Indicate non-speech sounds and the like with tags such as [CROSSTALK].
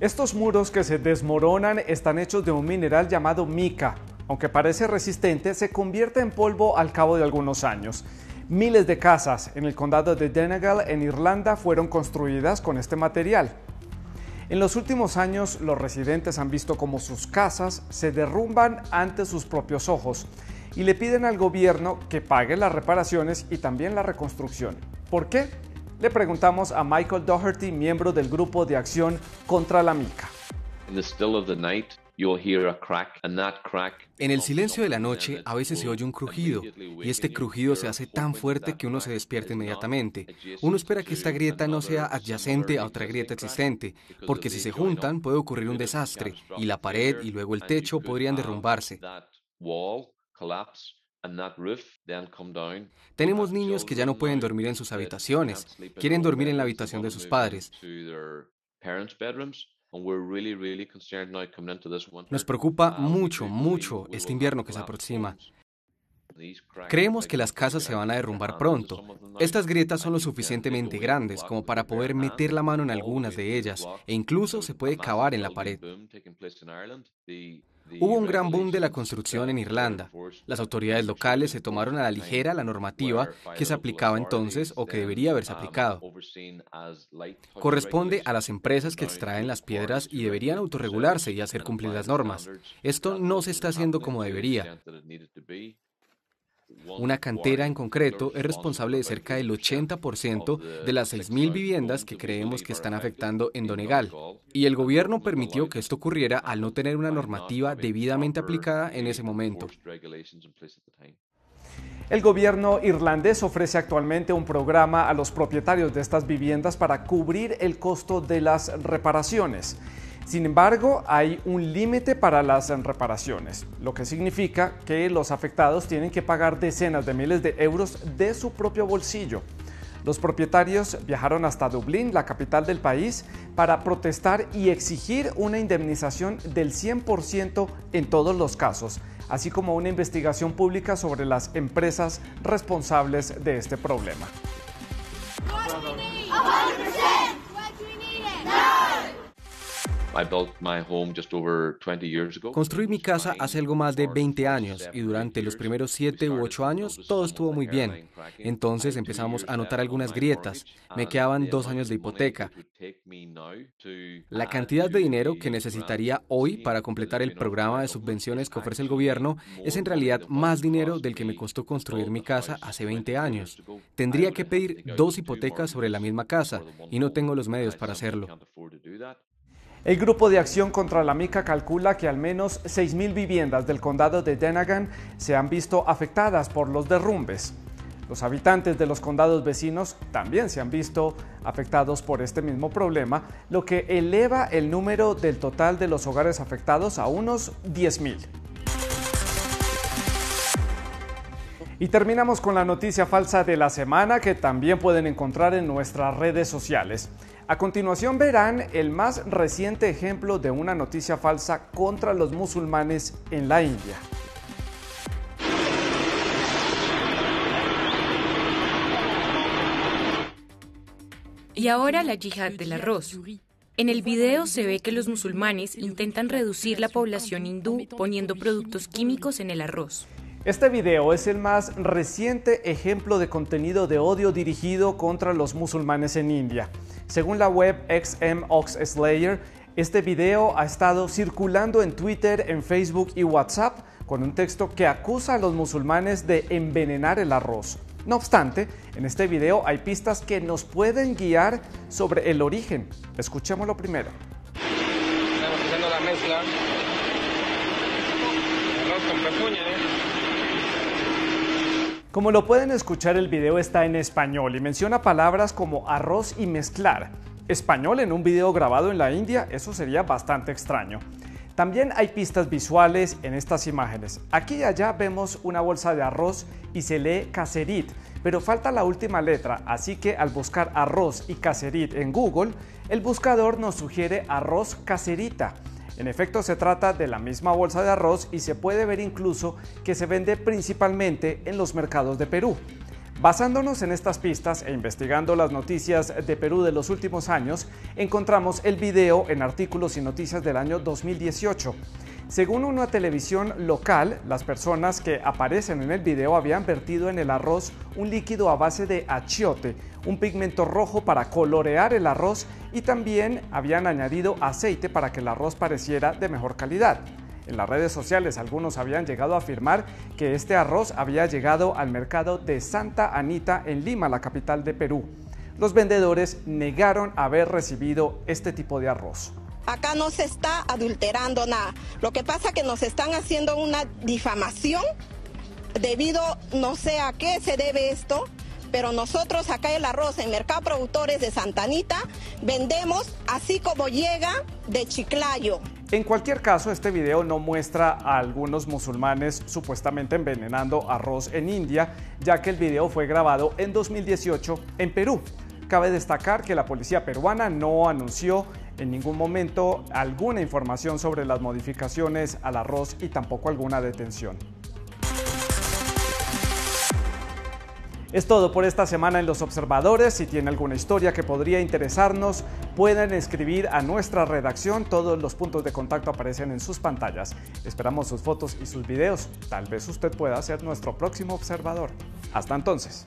Estos muros que se desmoronan están hechos de un mineral llamado mica. Aunque parece resistente, se convierte en polvo al cabo de algunos años. Miles de casas en el condado de Donegal, en Irlanda, fueron construidas con este material. En los últimos años, los residentes han visto cómo sus casas se derrumban ante sus propios ojos y le piden al gobierno que pague las reparaciones y también la reconstrucción. ¿Por qué? Le preguntamos a Michael Doherty, miembro del grupo de acción contra la mica. En el silencio de la noche a veces se oye un crujido y este crujido se hace tan fuerte que uno se despierta inmediatamente. Uno espera que esta grieta no sea adyacente a otra grieta existente, porque si se juntan puede ocurrir un desastre y la pared y luego el techo podrían derrumbarse. Tenemos niños que ya no pueden dormir en sus habitaciones, quieren dormir en la habitación de sus padres. Nos preocupa mucho, mucho este invierno que se aproxima. Creemos que las casas se van a derrumbar pronto. Estas grietas son lo [LAUGHS] suficientemente grandes como para poder meter la mano en algunas de ellas e incluso se puede cavar en la pared. Hubo un gran boom de la construcción en Irlanda. Las autoridades locales se tomaron a la ligera la normativa que se aplicaba entonces o que debería haberse aplicado. Corresponde a las empresas que extraen las piedras y deberían autorregularse y hacer cumplir las normas. Esto no se está haciendo como debería. Una cantera en concreto es responsable de cerca del 80% de las 6.000 viviendas que creemos que están afectando en Donegal. Y el gobierno permitió que esto ocurriera al no tener una normativa debidamente aplicada en ese momento. El gobierno irlandés ofrece actualmente un programa a los propietarios de estas viviendas para cubrir el costo de las reparaciones. Sin embargo, hay un límite para las reparaciones, lo que significa que los afectados tienen que pagar decenas de miles de euros de su propio bolsillo. Los propietarios viajaron hasta Dublín, la capital del país, para protestar y exigir una indemnización del 100% en todos los casos, así como una investigación pública sobre las empresas responsables de este problema. Construí mi casa hace algo más de 20 años y durante los primeros 7 u 8 años todo estuvo muy bien. Entonces empezamos a notar algunas grietas. Me quedaban dos años de hipoteca. La cantidad de dinero que necesitaría hoy para completar el programa de subvenciones que ofrece el gobierno es en realidad más dinero del que me costó construir mi casa hace 20 años. Tendría que pedir dos hipotecas sobre la misma casa y no tengo los medios para hacerlo. El Grupo de Acción contra la Mica calcula que al menos 6.000 viviendas del condado de Denagan se han visto afectadas por los derrumbes. Los habitantes de los condados vecinos también se han visto afectados por este mismo problema, lo que eleva el número del total de los hogares afectados a unos 10.000. Y terminamos con la noticia falsa de la semana que también pueden encontrar en nuestras redes sociales. A continuación verán el más reciente ejemplo de una noticia falsa contra los musulmanes en la India. Y ahora la yihad del arroz. En el video se ve que los musulmanes intentan reducir la población hindú poniendo productos químicos en el arroz. Este video es el más reciente ejemplo de contenido de odio dirigido contra los musulmanes en India. Según la web XM Ox Slayer, este video ha estado circulando en Twitter, en Facebook y WhatsApp con un texto que acusa a los musulmanes de envenenar el arroz. No obstante, en este video hay pistas que nos pueden guiar sobre el origen. Escuchémoslo primero. Estamos haciendo la mezcla. Arroz con ¿eh? Como lo pueden escuchar, el video está en español y menciona palabras como arroz y mezclar. Español en un video grabado en la India, eso sería bastante extraño. También hay pistas visuales en estas imágenes. Aquí y allá vemos una bolsa de arroz y se lee caserit, pero falta la última letra, así que al buscar arroz y caserit en Google, el buscador nos sugiere arroz caserita. En efecto, se trata de la misma bolsa de arroz y se puede ver incluso que se vende principalmente en los mercados de Perú. Basándonos en estas pistas e investigando las noticias de Perú de los últimos años, encontramos el video en artículos y noticias del año 2018. Según una televisión local, las personas que aparecen en el video habían vertido en el arroz un líquido a base de achiote, un pigmento rojo para colorear el arroz y también habían añadido aceite para que el arroz pareciera de mejor calidad. En las redes sociales algunos habían llegado a afirmar que este arroz había llegado al mercado de Santa Anita en Lima, la capital de Perú. Los vendedores negaron haber recibido este tipo de arroz. Acá no se está adulterando nada. Lo que pasa es que nos están haciendo una difamación debido, no sé a qué se debe esto, pero nosotros acá el arroz en Mercado Productores de Santa Anita vendemos así como llega de Chiclayo. En cualquier caso, este video no muestra a algunos musulmanes supuestamente envenenando arroz en India, ya que el video fue grabado en 2018 en Perú. Cabe destacar que la policía peruana no anunció en ningún momento alguna información sobre las modificaciones al arroz y tampoco alguna detención. Es todo por esta semana en Los Observadores. Si tiene alguna historia que podría interesarnos, pueden escribir a nuestra redacción. Todos los puntos de contacto aparecen en sus pantallas. Esperamos sus fotos y sus videos. Tal vez usted pueda ser nuestro próximo observador. Hasta entonces.